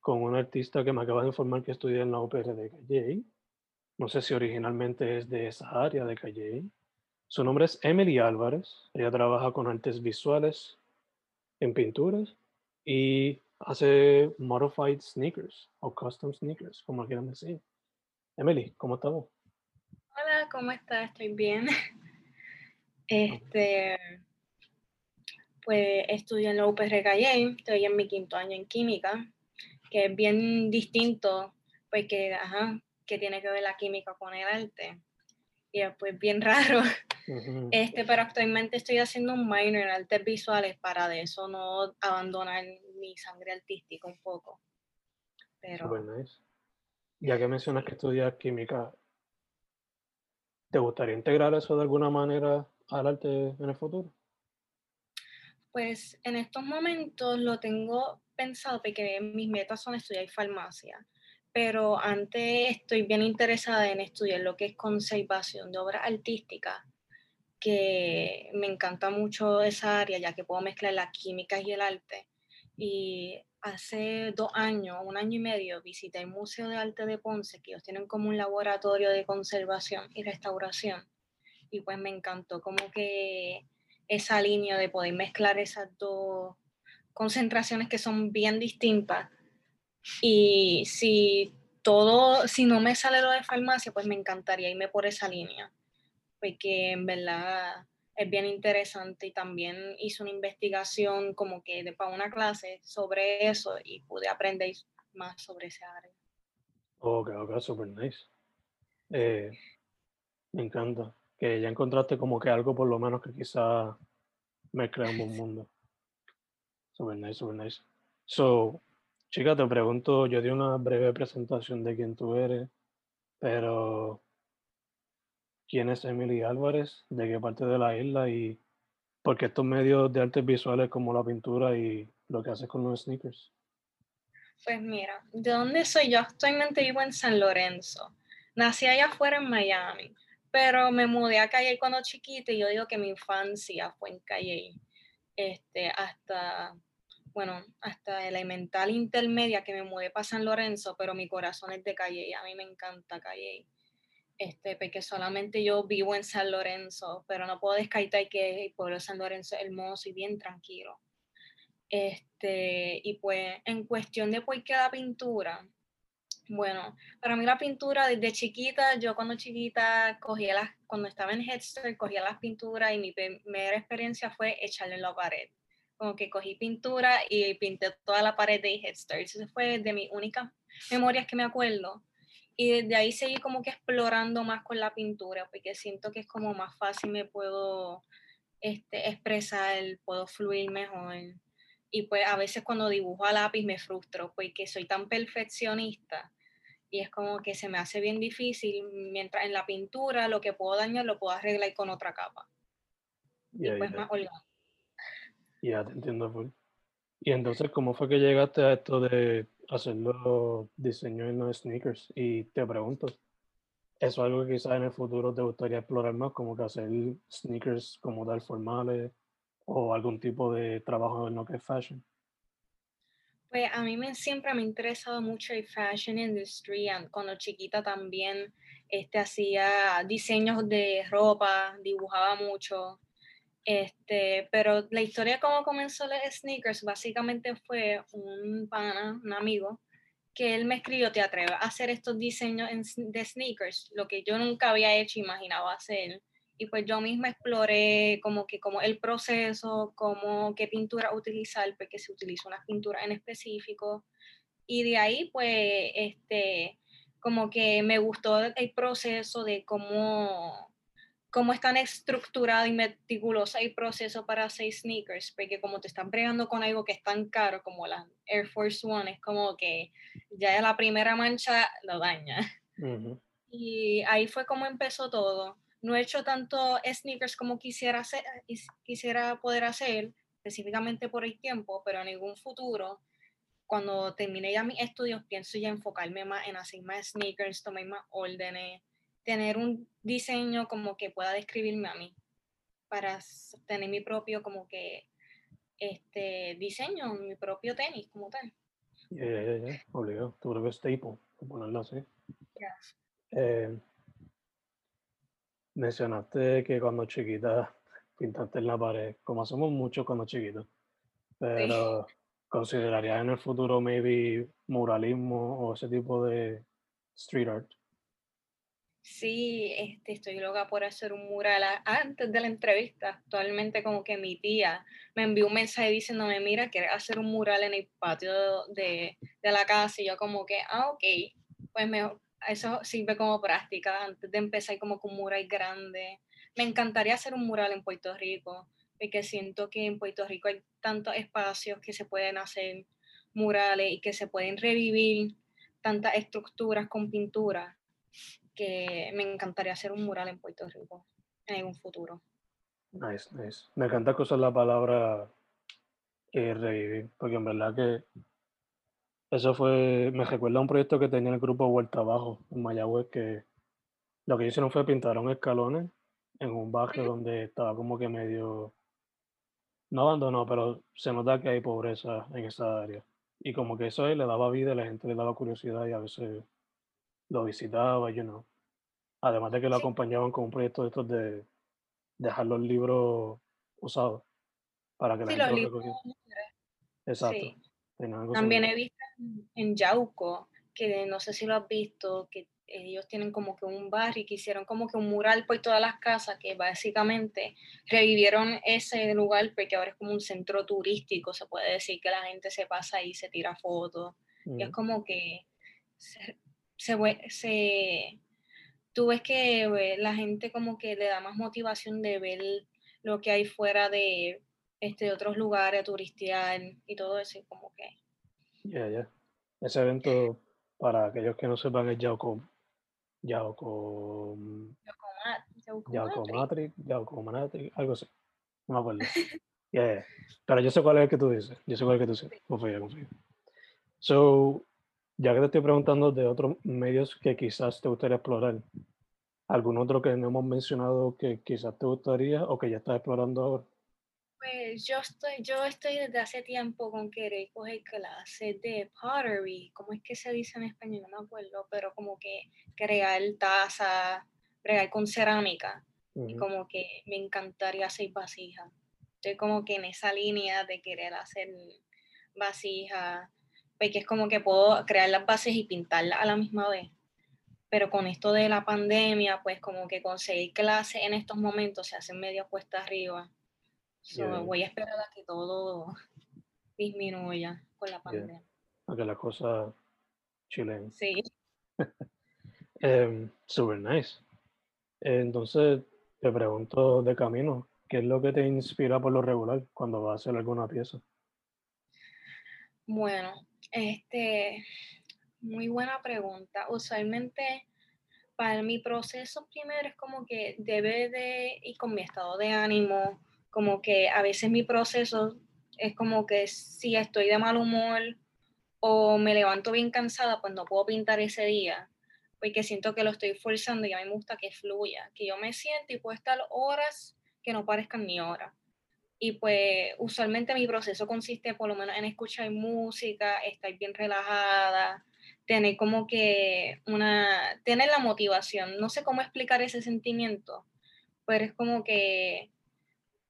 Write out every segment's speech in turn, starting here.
con un artista que me acaba de informar que estudia en la ópera de Calle. No sé si originalmente es de esa área de Calle. Su nombre es Emily Álvarez. Ella trabaja con artes visuales en pinturas y hace modified sneakers o custom sneakers, como quieran decir. Emily, ¿cómo estamos? Hola, ¿cómo estás? Estoy bien. Este, pues estudio en la UPR Calle, estoy en mi quinto año en química que es bien distinto, pues que, ajá, que tiene que ver la química con el arte. Y es pues bien raro. este, pero actualmente estoy haciendo un minor en artes visuales para de eso no abandonar mi sangre artística un poco. Pero... nice. Ya que mencionas que estudias química, ¿te gustaría integrar eso de alguna manera al arte en el futuro? Pues en estos momentos lo tengo pensado porque mis metas son estudiar farmacia, pero antes estoy bien interesada en estudiar lo que es conservación de obras artísticas, que me encanta mucho esa área ya que puedo mezclar la química y el arte. Y hace dos años, un año y medio, visité el Museo de Arte de Ponce, que ellos tienen como un laboratorio de conservación y restauración. Y pues me encantó como que esa línea de poder mezclar esas dos concentraciones que son bien distintas. Y si todo, si no me sale lo de farmacia, pues me encantaría irme por esa línea, porque en verdad es bien interesante y también hice una investigación como que de, para una clase sobre eso y pude aprender más sobre ese área. Ok, ok, super nice. Eh, me encanta que ya encontraste como que algo por lo menos que quizá mezcla un mundo. Super nice, super nice. So, chica, te pregunto, yo di una breve presentación de quién tú eres, pero ¿quién es Emily Álvarez? ¿De qué parte de la isla? Y por qué estos medios de artes visuales como la pintura y lo que haces con los sneakers? Pues mira, ¿de dónde soy yo? Actualmente vivo en San Lorenzo. Nací allá afuera en Miami pero me mudé a Calle cuando chiquita y yo digo que mi infancia fue en Calle, este, hasta, bueno, hasta elemental intermedia que me mudé para San Lorenzo, pero mi corazón es de Calle, a mí me encanta Calle, este, porque solamente yo vivo en San Lorenzo, pero no puedo descartar que el pueblo de San Lorenzo es hermoso y bien tranquilo. Este, y pues en cuestión de por qué la pintura, bueno, para mí la pintura desde chiquita, yo cuando chiquita cogía las, cuando estaba en Headstart, cogía las pinturas y mi primera experiencia fue echarle en la pared. Como que cogí pintura y pinté toda la pared de Headstart. Eso fue de mis únicas memorias que me acuerdo. Y desde ahí seguí como que explorando más con la pintura, porque siento que es como más fácil, me puedo este, expresar, puedo fluir mejor. Y pues a veces cuando dibujo a lápiz me frustro, porque soy tan perfeccionista y es como que se me hace bien difícil, mientras en la pintura lo que puedo dañar lo puedo arreglar con otra capa. y pues más Ya, te entiendo. Y entonces, ¿cómo fue que llegaste a esto de haciendo diseño en los sneakers y te pregunto, ¿eso es algo que quizás en el futuro te gustaría explorar más, como que hacer sneakers como tal formales o algún tipo de trabajo en lo que es fashion? Pues a mí me, siempre me ha interesado mucho el fashion industry. Cuando chiquita también este, hacía diseños de ropa, dibujaba mucho. Este, pero la historia cómo comenzó los sneakers básicamente fue un pana, un amigo, que él me escribió, te atreves a hacer estos diseños de sneakers, lo que yo nunca había hecho, imaginaba hacer. Y pues yo misma exploré como que como el proceso, como qué pintura utilizar, porque se utiliza una pintura en específico. Y de ahí pues este como que me gustó el proceso de cómo cómo es tan estructurado y meticuloso el proceso para hacer sneakers, porque como te están pregando con algo que es tan caro como la Air Force One, es como que ya la primera mancha lo daña. Y ahí fue como empezó todo no he hecho tanto sneakers como quisiera, hacer, quisiera poder hacer, específicamente por el tiempo, pero en algún futuro, cuando termine ya mis estudios, pienso ya enfocarme más en hacer más sneakers, tomar más órdenes, tener un diseño como que pueda describirme a mí, para tener mi propio como que este diseño, mi propio tenis como tal. Ya, ya, ya, obligado, tu propio staple, ponerlo así. Eh, Mencionaste que cuando chiquita pintaste en la pared, como hacemos mucho cuando chiquitos, pero ¿considerarías en el futuro maybe muralismo o ese tipo de street art? Sí, este, estoy loca por hacer un mural. Antes de la entrevista, actualmente como que mi tía me envió un mensaje diciéndome, mira, ¿quieres hacer un mural en el patio de, de la casa? Y yo como que, ah, ok, pues me, eso sirve como práctica antes de empezar como con un mural grande. Me encantaría hacer un mural en Puerto Rico, porque siento que en Puerto Rico hay tantos espacios que se pueden hacer murales y que se pueden revivir tantas estructuras con pintura que me encantaría hacer un mural en Puerto Rico en algún futuro. Nice, nice. Me encanta usar la palabra eh, revivir, porque en verdad que eso fue, me recuerda a un proyecto que tenía el grupo Vuelta Abajo en Mayagüez, que lo que hicieron fue pintaron escalones en un barrio donde estaba como que medio, no abandonado, pero se nota que hay pobreza en esa área. Y como que eso le daba vida, la gente le daba curiosidad y a veces lo visitaba, you know. Además de que lo acompañaban con un proyecto de estos de dejar los libros usados para que la gente los Exacto. También he visto en Yauco, que no sé si lo has visto, que ellos tienen como que un barrio que hicieron como que un mural por todas las casas que básicamente revivieron ese lugar porque ahora es como un centro turístico, se puede decir que la gente se pasa y se tira fotos. Y es como que se, se, tú ves que la gente como que le da más motivación de ver lo que hay fuera de este, otros lugares, turistial y todo eso, como que... Ya, ya. Ese evento, para aquellos que no sepan, es Yauco... Yauco... Yauco Matrix, Yauco Matrix, algo así. No me acuerdo. yeah, Pero yo sé cuál es el que tú dices. Yo sé cuál es el que tú dices. Confía, confía. So, ya que te estoy preguntando de otros medios que quizás te gustaría explorar, ¿algún otro que no hemos mencionado que quizás te gustaría o que ya estás explorando ahora? Pues yo estoy, yo estoy desde hace tiempo con querer coger clases de pottery, ¿cómo es que se dice en español? No me acuerdo, pero como que crear taza, bregar con cerámica. Y como que me encantaría hacer vasijas. Estoy como que en esa línea de querer hacer vasijas, porque es como que puedo crear las bases y pintarlas a la misma vez. Pero con esto de la pandemia, pues como que conseguir clases en estos momentos se hace medio cuesta arriba voy a esperar a que todo disminuya con la pandemia. A que la cosa chilen. Sí. Em, super nice. Entonces, te pregunto de camino, ¿qué es lo que te inspira por lo regular cuando vas a hacer alguna pieza? Bueno, este, muy buena pregunta. Usualmente para mi proceso primero es como que debe de ir con mi estado de ánimo, como que a veces mi proceso es como que si estoy de mal humor o me levanto bien cansada, pues no puedo pintar ese día, porque siento que lo estoy forzando y a mí me gusta que fluya, que yo me siente y puedo estar horas que no parezcan ni horas. Y pues usualmente mi proceso consiste por lo menos en escuchar música, estar bien relajada, tener como que una, tener la motivación. No sé cómo explicar ese sentimiento, pero es como que,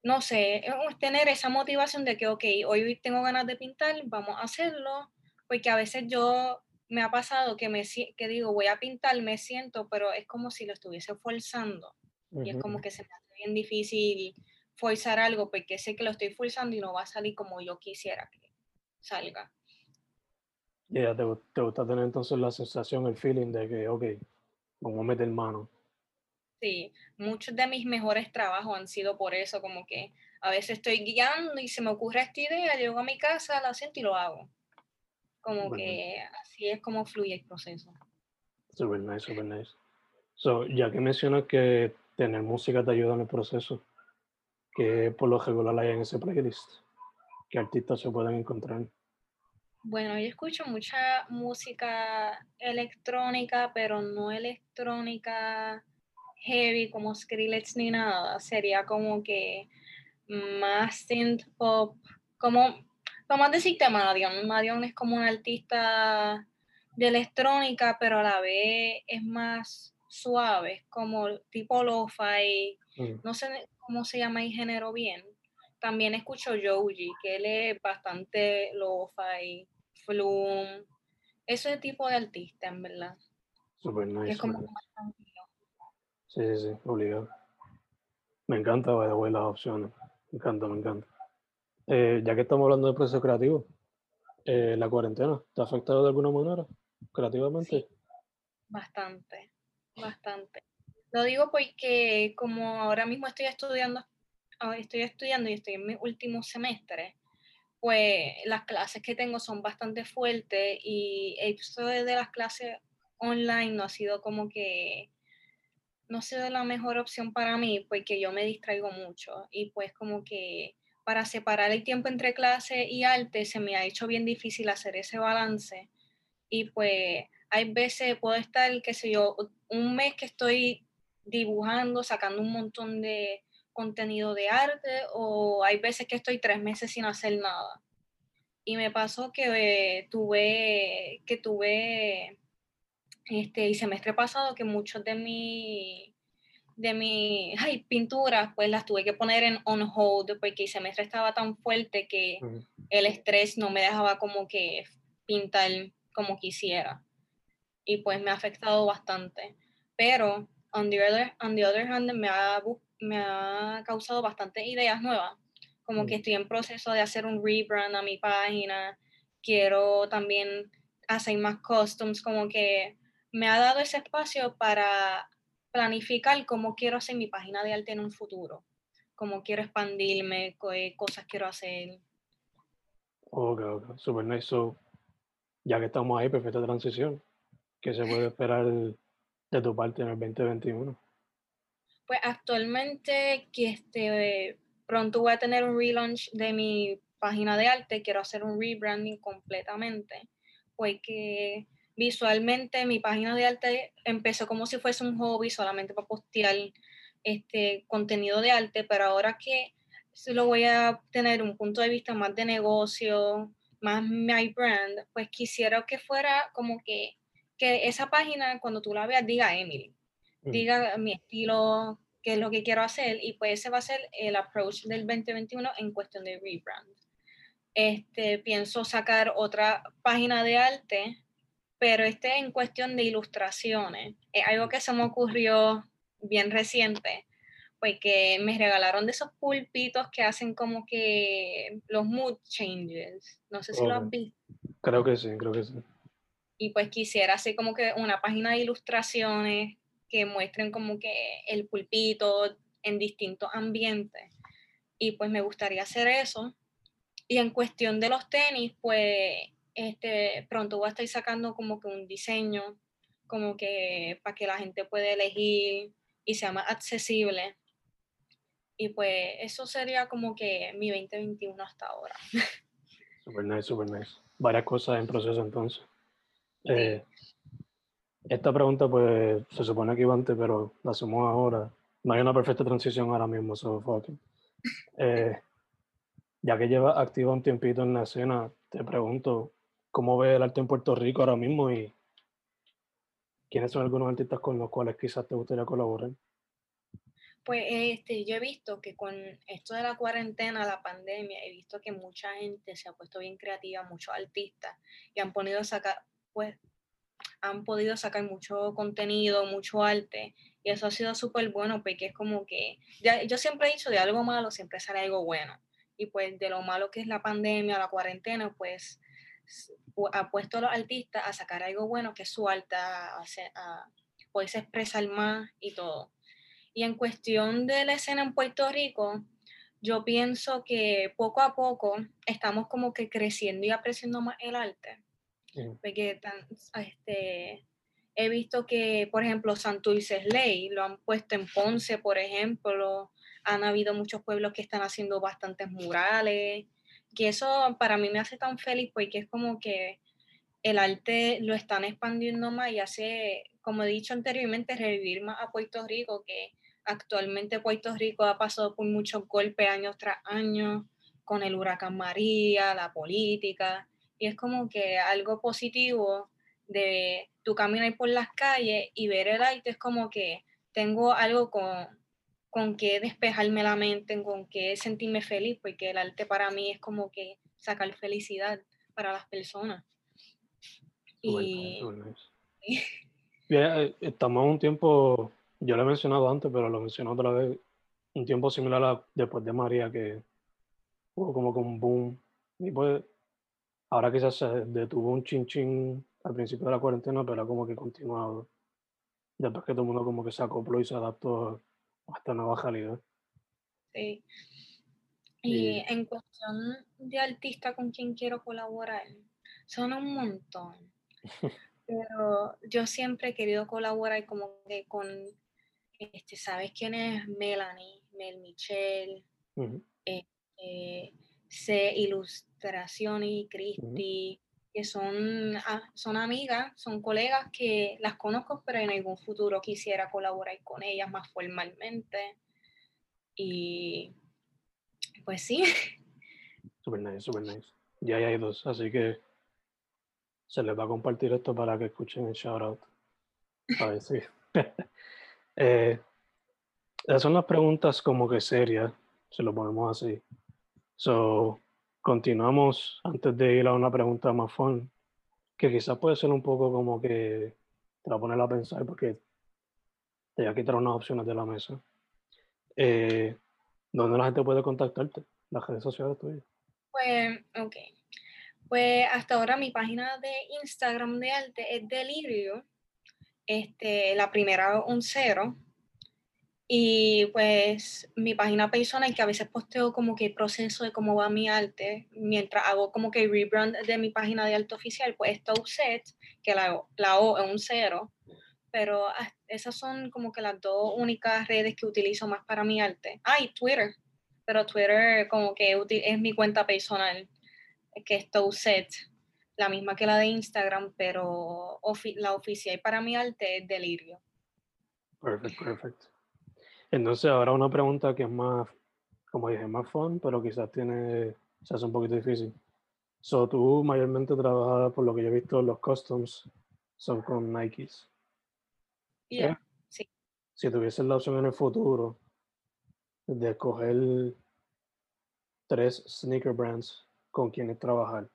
no sé, es tener esa motivación de que, ok, hoy tengo ganas de pintar, vamos a hacerlo, porque a veces yo me ha pasado que, me, que digo, voy a pintar, me siento, pero es como si lo estuviese forzando. Y es como que se me hace bien difícil forzar algo porque sé que lo estoy forzando y no va a salir como yo quisiera que salga. Ya, te, te, gusta tener entonces la sensación, el feeling de que, ok, vamos a meter mano. Sí, muchos de mis mejores trabajos han sido por eso, como que a veces estoy guiando y se me ocurre esta idea, llego a mi casa, la siento y lo hago. Como que así es como fluye el proceso. Super nice, super nice. So, ya que mencionas que tener música te ayuda en el proceso, ¿qué por lo regular hay en ese playlist? ¿Qué artistas se pueden encontrar? Bueno, yo escucho mucha música electrónica, pero no electrónica heavy como Skrillex ni nada. Sería como que más synth pop, como vamos a decirte Madion. Madion es como un artista de electrónica, pero a la vez es más suave, como tipo lo-fi, mm. no sé cómo se llama el género bien. También escucho Joji, que él es bastante lo-fi, flume, ese tipo de artista, en verdad. Super nice. es como más tranquilo. Sí, sí, sí, obligado. Me encanta, by the las opciones. Me encanta, me encanta. Eh, ya que estamos hablando de proceso creativo, eh, ¿la cuarentena te ha afectado de alguna manera creativamente? bastante, bastante. Lo digo porque como ahora mismo estoy estudiando, ah, estoy estudiando y estoy en mi último semestre, pues las clases que tengo son bastante fuertes y esto de las clases online no ha sido como que no ha sido la mejor opción para mí porque yo me distraigo mucho y pues como que para separar el tiempo entre clase y arte se me ha hecho bien difícil hacer ese balance. Y pues hay veces puedo estar, qué sé yo, un mes que estoy dibujando, sacando un montón de contenido de arte, o hay veces que estoy tres meses sin hacer nada. Y me pasó que tuve, que tuve, este, el semestre pasado que muchos de mis de mi ay, pinturas, pues las tuve que poner en on hold porque el semestre estaba tan fuerte que el estrés no me dejaba como que pintar como quisiera. Y pues me ha afectado bastante. Pero, on the other, on the other hand, me ha, me ha causado bastantes ideas nuevas. Como que estoy en proceso de hacer un rebrand a mi página. Quiero también hacer más customs, como que me ha dado ese espacio para planificar cómo quiero hacer mi página de arte en un futuro, cómo quiero expandirme, qué cosas quiero hacer. Ok, ok, super nice. So, ya que estamos ahí, perfecta transición. ¿Qué se puede esperar de tu parte en el 2021? Pues actualmente que este, pronto voy a tener un relaunch de mi página de arte, quiero hacer un rebranding completamente, pues que visualmente mi página de arte empezó como si fuese un hobby solamente para postear este contenido de arte, pero ahora que lo voy a tener un punto de vista más de negocio, más my brand, pues quisiera que fuera como que, que esa página cuando tú la veas diga Emily, mm. diga mi estilo, qué es lo que quiero hacer y pues ese va a ser el approach del 2021 en cuestión de rebrand. Este, pienso sacar otra página de arte pero este en cuestión de ilustraciones. Es algo que se me ocurrió bien reciente, porque me regalaron de esos pulpitos que hacen como que los mood changes. No sé si lo has visto. Creo que sí, creo que sí. Y pues quisiera hacer como que una página de ilustraciones que muestren como que el pulpito en distintos ambientes. Y pues me gustaría hacer eso. Y en cuestión de los tenis, pues este, pronto voy a estar sacando como que un diseño, como que para que la gente pueda elegir y sea más accesible. Y pues eso sería como que mi 2021 hasta ahora. Super nice, super nice. varias cosas en proceso entonces. Eh, esta pregunta pues se supone que iba antes, pero la hacemos ahora. No hay una perfecta transición ahora mismo, so fucking. Eh, ya que llevas activo un tiempito en la escena, te pregunto, ¿cómo ves el arte en Puerto Rico ahora mismo y quiénes son algunos artistas con los cuales quizás te gustaría colaborar? Pues este, yo he visto que con esto de la cuarentena, la pandemia, he visto que mucha gente se ha puesto bien creativa, muchos artistas, y han podido sacar, pues, han podido sacar mucho contenido, mucho arte, y eso ha sido súper bueno, porque es como que, ya, yo siempre he dicho, de algo malo siempre sale algo bueno, y pues de lo malo que es la pandemia, la cuarentena, pues ha puesto a los artistas a sacar algo bueno, que es su arte, a, a expresar más y todo. Y en cuestión de la escena en Puerto Rico, yo pienso que poco a poco estamos como que creciendo y apreciando más el arte. Porque este, he visto que, por ejemplo, Santurce Ley lo han puesto en Ponce, por ejemplo. Han habido muchos pueblos que están haciendo bastantes murales. Que eso para mí me hace tan feliz porque es como que el arte lo están expandiendo más y hace, como he dicho anteriormente, revivir más a Puerto Rico, que Actualmente Puerto Rico ha pasado por muchos golpes años tras años con el huracán María, la política, y es como que algo positivo de tú caminar por las calles y ver el arte es como que tengo algo con, con que despejarme la mente, con que sentirme feliz, porque el arte para mí es como que sacar felicidad para las personas. y... Eh, estamos en un tiempo yo lo he mencionado antes, pero lo menciono otra vez. Un tiempo similar a después de María, que hubo como que un boom. Y pues, ahora quizás se detuvo un chin chin al principio de la cuarentena, pero como que continuado. Después que todo el mundo como que se acopló y se adaptó a esta nueva realidad. Sí. Y, en cuestión de artista con quien quiero colaborar, son un montón. pero yo siempre he querido colaborar como que con este, ¿sabes quién es Melanie? Mel Michelle, este, C Ilustración y Cristi, que son, ah, son amigas, son colegas que las conozco, pero en algún futuro quisiera colaborar con ellas más formalmente. Y pues sí. Super nice, super nice. Ya hay dos, así que se les va a compartir esto para que escuchen el shout out. A ver si. Eh, esas son las preguntas como que serias, si lo ponemos así. So, continuamos antes de ir a una pregunta más fun, que quizás puede ser un poco como que te la poner a pensar porque te voy a quitar unas opciones de la mesa. Eh, ¿Dónde la gente puede contactarte? Las redes sociales tuyas. Pues, ok. Pues hasta ahora mi página de Instagram de arte es Delirio este, la primera un cero. Y pues mi página personal, que a veces posteo como que el proceso de cómo va mi arte, mientras hago como que rebrand de mi página de arte oficial, pues está set, que la, la O es un cero. Pero esas son como que las dos únicas redes que utilizo más para mi arte. Ah, Twitter. Pero Twitter como que es mi cuenta personal, que es set la misma que la de Instagram, pero la oficial para mi arte es Delirio. Perfecto, perfecto. Entonces ahora una pregunta que es más, como dije, más fun, pero quizás tiene, se hace un poquito difícil. So, tú mayormente trabajas, por lo que yo he visto, los customs son con Nikes. Yeah, sí. Si tuvieses la opción en el futuro de escoger tres sneaker brands con quienes trabajar,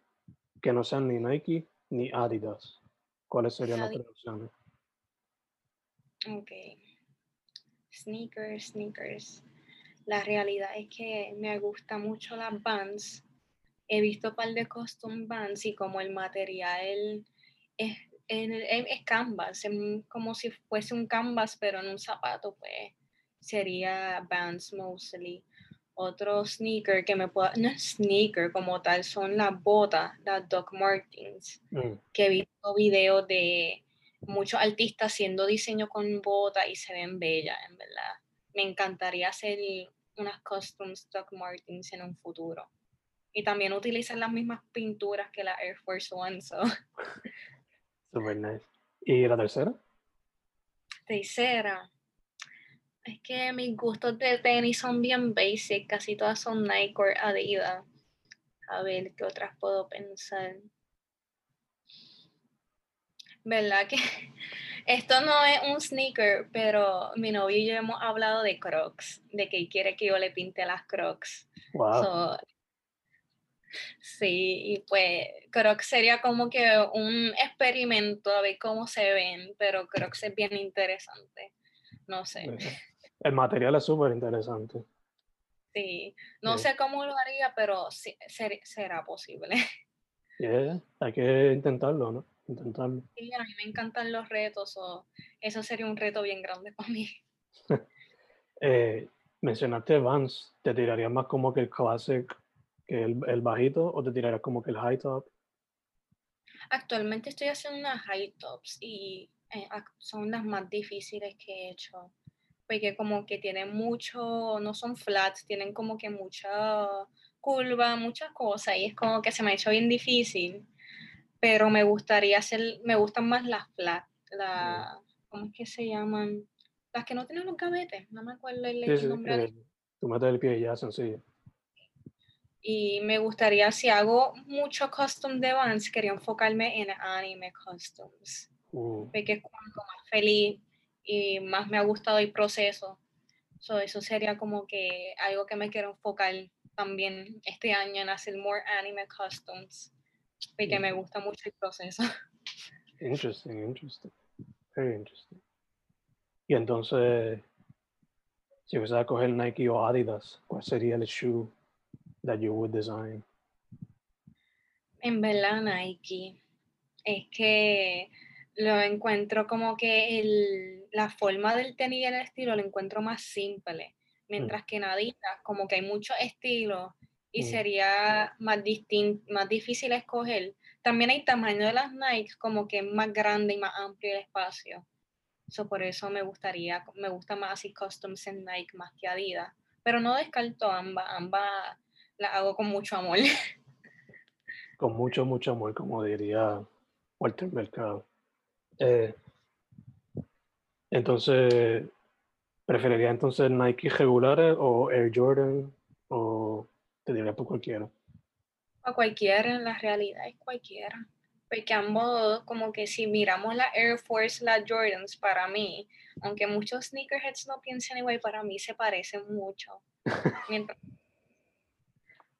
que no sean ni Nike ni Adidas. ¿Cuáles serían las tres opciones? Ok. Sneakers, sneakers. La realidad es que me gusta mucho las bands. He visto un par de custom bands y como el material es, es, canvas, como si fuese un canvas, pero en un zapato, pues sería bands mostly. Otro sneaker que me pueda, no es sneaker como tal, son las botas, las Doc Martens, mm. que he visto videos de muchos artistas haciendo diseño con botas y se ven bellas, en verdad. Me encantaría hacer unas custom Doc Martens en un futuro. Y también utilizan las mismas pinturas que la Air Force One. So. Super nice. ¿Y la tercera? Tercera. Es que mis gustos de tenis son bien basic, casi todas son Nike o Adidas. A ver qué otras puedo pensar. ¿Verdad que esto no es un sneaker, pero mi novio y yo hemos hablado de Crocs, de que quiere que yo le pinte las Crocs. Wow. sí, y pues Crocs sería como que un experimento a ver cómo se ven, pero Crocs es bien interesante. No sé. El material es súper interesante. Sí, no sé cómo lo haría, pero sí, será posible. Yeah, hay que intentarlo, ¿no? Intentarlo. Sí, a mí me encantan los retos, o eso sería un reto bien grande para mí. eh, mencionaste Vans, ¿te tirarías más como que el Classic que el, el, bajito o te tirarías como que el high top? Actualmente estoy haciendo unas high tops y eh, son las más difíciles que he hecho. Porque como que tienen mucho, no son flats, tienen como que mucha curva, muchas cosas y es como que se me ha hecho bien difícil pero me gustaría hacer, me gustan más las flat, la, ¿cómo es que se llaman? Las que no tienen los gavetes, no me acuerdo el, nombre. Eh, tú metes el pie ya sencillo. Y me gustaría, si hago mucho custom de Vans, quería enfocarme en anime customs. Uh. Porque es cuanto más feliz y más me ha gustado el proceso. So, eso sería como que algo que me quiero enfocar también este año en hacer more anime customs y que me gusta mucho el proceso. Interesting, interesting. Very interesting. Y entonces, si vas a coger Nike o Adidas, ¿cuál sería el shoe that you would design? En verdad, Nike. Es que lo encuentro como que el, la forma del tenis y el estilo lo encuentro más simple. Mientras mm. que en Adidas, como que hay mucho estilo y mm. sería más, más difícil escoger. También hay tamaño de las Nike como que es más grande y más amplio el espacio. eso por eso me gustaría, me gusta más así customs en Nike más que Adidas. Pero no descarto ambas, ambas las hago con mucho amor. Con mucho, mucho amor, como diría Walter Mercado. Eh, entonces, ¿preferiría entonces Nike regulares o Air Jordan o te diría por cualquiera. A cualquiera, en la realidad es cualquiera. Porque ambos, como que si miramos la Air Force, la Jordans, para mí, aunque muchos sneakerheads no piensen igual, para mí se parecen mucho.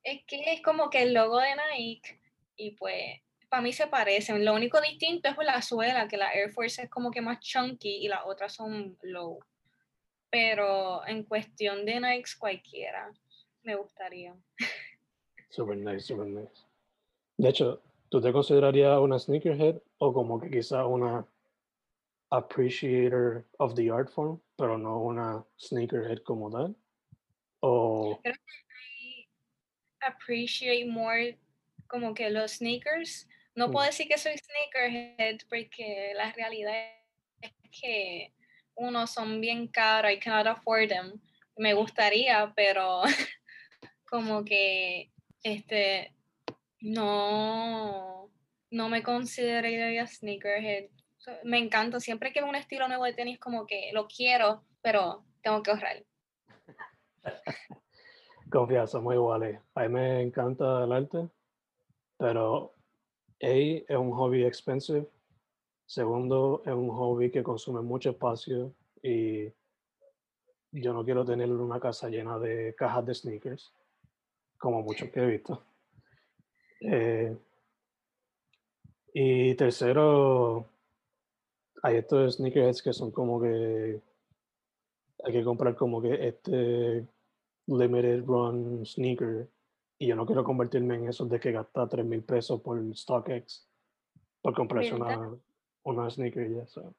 es que es como que el logo de Nike, y pues, para mí se parecen. Lo único distinto es la suela, que la Air Force es como que más chunky y las otras son low. Pero en cuestión de Nike, cualquiera me gustaría. Super nice, super nice. De hecho, ¿tú te considerarías una sneakerhead o como que quizá una appreciator of the art form, pero no una sneakerhead como tal? O... Creo que appreciate more como que los sneakers. No puedo mm. decir que soy sneakerhead porque la realidad es que uno son bien caros, I cannot afford them. Me gustaría, pero como que este no, no me consideraría sneakerhead. Me encanta, siempre que veo un estilo nuevo de tenis, como que lo quiero, pero tengo que ahorrar. Confía, somos iguales. A mí me encanta el arte, pero A es un hobby expensive. Segundo, es un hobby que consume mucho espacio y yo no quiero tener una casa llena de cajas de sneakers como muchos que he visto. Eh, y tercero, hay estos sneakerheads que son como que hay que comprar como que este limited run sneaker y yo no quiero convertirme en esos de que gasta 3 mil pesos por StockX por comprarse una, una sneaker y eso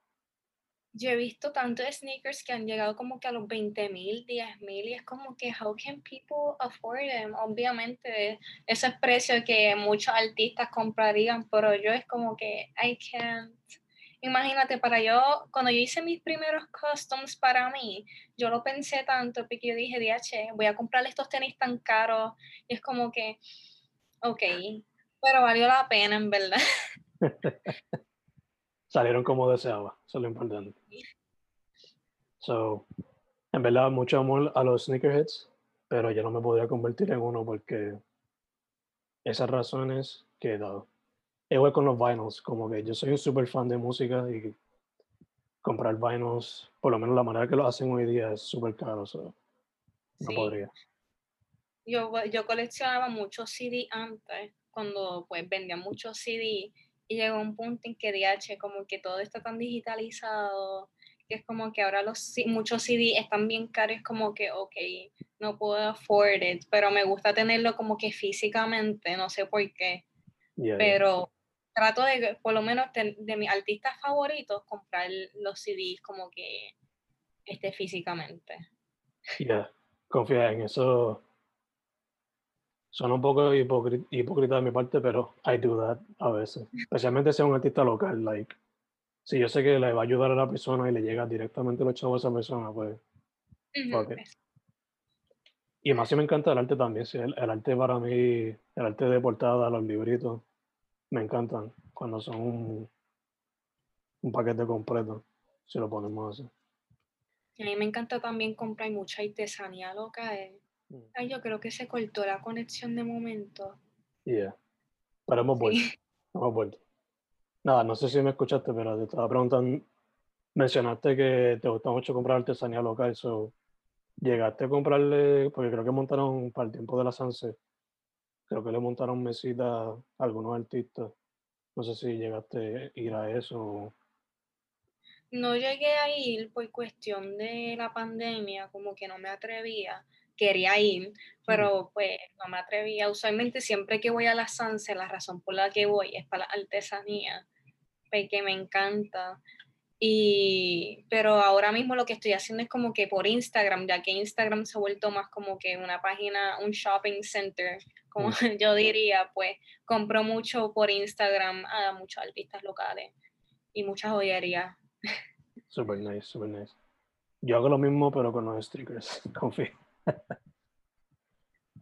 yo he visto tantos sneakers que han llegado como que a los 20 mil, 10 mil y es como que how can people afford them? Obviamente ese es precio que muchos artistas comprarían, pero yo es como que I can't. Imagínate, para yo, cuando yo hice mis primeros customs para mí, yo lo pensé tanto porque yo dije, DH, voy a comprar estos tenis tan caros y es como que Ok, pero valió la pena en verdad. Salieron como deseaba, eso es lo importante. So, en verdad, mucho amor a los sneakerheads, pero yo no me podría convertir en uno porque esas razones que he dado. Igual con los vinyls, como que yo soy un super fan de música y comprar vinyls, por lo menos la manera que lo hacen hoy día es súper caro, so, no Sí. podría. Yo, yo coleccionaba muchos CD antes, cuando pues vendían muchos CD y llegó un punto en que DH como que todo está tan digitalizado que es como que ahora los muchos CD están bien caros, como que ok, no puedo afford it, pero me gusta tenerlo como que físicamente, no sé por qué, Yeah, yeah. pero trato de por lo menos ten- de mis artistas favoritos comprar los CDs como que este físicamente. Yeah, confía en eso. Suena un poco hipócrita de mi parte, pero I do that a veces. Especialmente si es un artista local, like, si yo sé que le va a ayudar a la persona y le llega directamente los chavos a esa persona, pues, fuck it. Y más si me encanta el arte también, si el, el arte para mí, el arte de portada, los libritos, me encantan cuando son un, un paquete completo, si lo ponemos así. A mí me encanta también comprar mucha artesanía loca. Mm. Ay, yo creo que se cortó la conexión de momento. Yeah. Pero hemos vuelto, Sí. hemos vuelto. Nada, no sé si me escuchaste, pero te estaba preguntando, mencionaste que te gusta mucho comprar artesanía local, so, llegaste a comprarle, porque creo que montaron para el tiempo de la Sanse, creo que le montaron mesita a algunos artistas. No sé si llegaste a ir a eso. No llegué a ir por cuestión de la pandemia, como que no me atrevía. Quería ir, pero pues no me atrevía. Usualmente siempre que voy a la Sanse, la razón por la que voy es para la artesanía, porque me encanta. Y, pero ahora mismo lo que estoy haciendo es como que por Instagram, ya que Instagram se ha vuelto más como que una página, un shopping center, como yo diría, pues compro mucho por Instagram a muchos artistas locales y muchas joyerías. Super nice, super nice. Yo hago lo mismo, pero con los stickers, confío.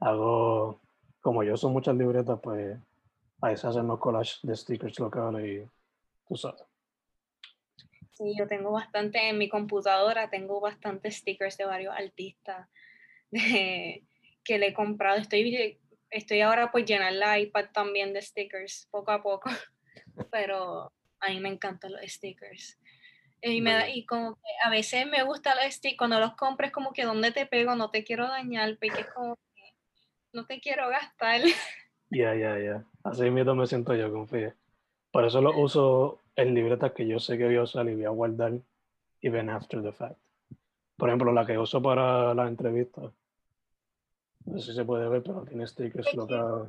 Hago, como yo son muchas libretas, pues ahí se hacen los collages de stickers locales y tú sabes. Sí, yo tengo bastante en mi computadora, tengo bastantes stickers de varios artistas de- que le he comprado. Estoy, estoy ahora por llenar la iPad también de stickers, poco a poco, pero a mí me encantan los stickers. Y, me da- y como que a veces me gusta los stickers, cuando los compres como que dónde te pego, no te quiero dañar, porque es como que no te quiero gastar. Ya, ya, ya. Así mismo me siento yo, confío. Por eso lo uso en libretas que yo sé que voy a usar y voy a guardar even after the fact. Por ejemplo, la que uso para la entrevista. No sé si se puede ver, pero tiene stickers locales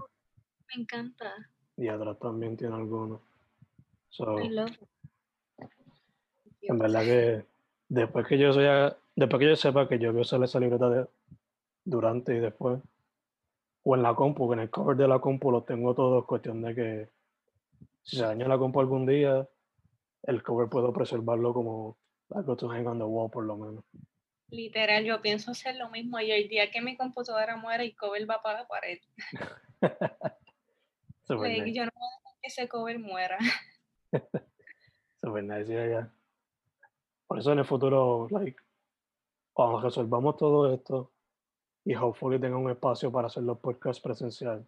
Me encanta. y atrás también tiene algunos. So, I love it. En verdad que después que yo sea, después que yo sepa que yo voy a usar esa libreta de, durante y después, o en la compu, que en el cover de la compu lo tengo todo, es cuestión de que si se daña la compu algún día, el cover puedo preservarlo como algo to hang on the wall por lo menos. Literal, yo pienso hacer lo mismo y el día que mi computadora muera y cover va para la pared. Super Like, nice, yo no voy a dejar que ese cover muera. super nice, ya, ya. Por eso en el futuro, like, cuando resolvamos todo esto y hopefully tenga un espacio para hacer los podcasts presencial,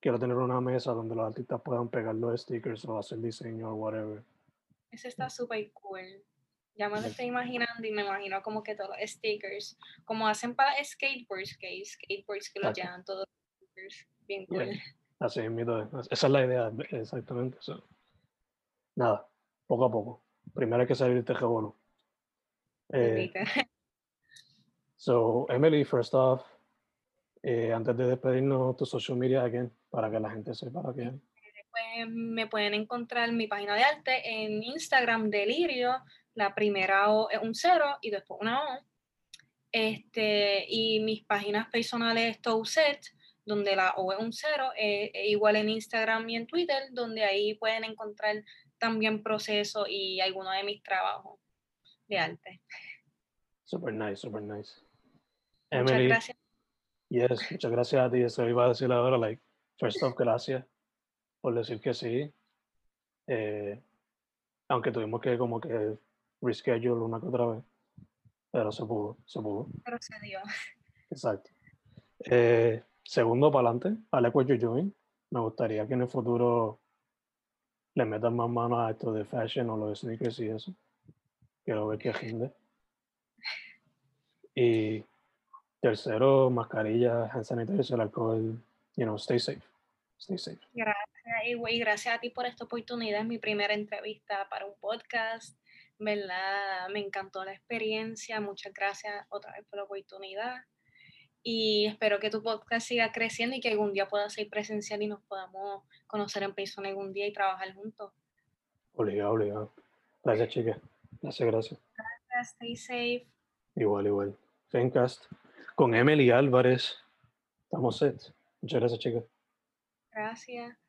quiero tener una mesa donde los artistas puedan pegar los stickers o hacer diseño o whatever. Ese está súper cool. Ya me lo estoy imaginando y me imagino como que todos los stickers, como hacen para skateboards, que hay skateboards que Exacto. llenan todos los stickers. Bien cool. Yeah. Así es. Esa es la idea, exactamente. so. Nada, poco a poco. Primero hay que salir de este. Eh, so, Emily, first off, eh, antes de despedirnos, tu social media again, para que la gente sepa que Pues me pueden encontrar mi página de arte en Instagram, Delirio. La primera O es un cero y después una O. Este, y mis páginas personales Touset, donde la O es un cero, eh, eh, igual en Instagram y en Twitter, donde ahí pueden encontrar también procesos y algunos de mis trabajos de arte. super nice, super nice. Muchas Emily, gracias. yes, muchas gracias a ti. Eso iba a decir ahora, like, first off, gracias por decir que sí. Eh, aunque tuvimos que como que reschedule una que otra vez, pero se pudo, se pudo. Pero se dio. Exacto. Eh, segundo, para adelante, I like what you're doing. Me gustaría que en el futuro le metan más mano a esto de fashion o los sneakers y eso. Quiero ver que rinde. Y tercero, mascarilla, hand sanitizer, alcohol, you know, stay safe. Stay safe. Gracias, y gracias a ti por esta oportunidad. Es mi primera entrevista para un podcast. ¿Verdad? Me encantó la experiencia. Muchas gracias otra vez por la oportunidad. Y espero que tu podcast siga creciendo y que algún día pueda ser presencial y nos podamos conocer en persona algún día y trabajar juntos. Obligado, obligado. Gracias, chicas. Gracias, gracias. Gracias, stay safe. Igual, igual. Fencast con Emily Álvarez. Estamos set. Muchas gracias, chicas. Gracias.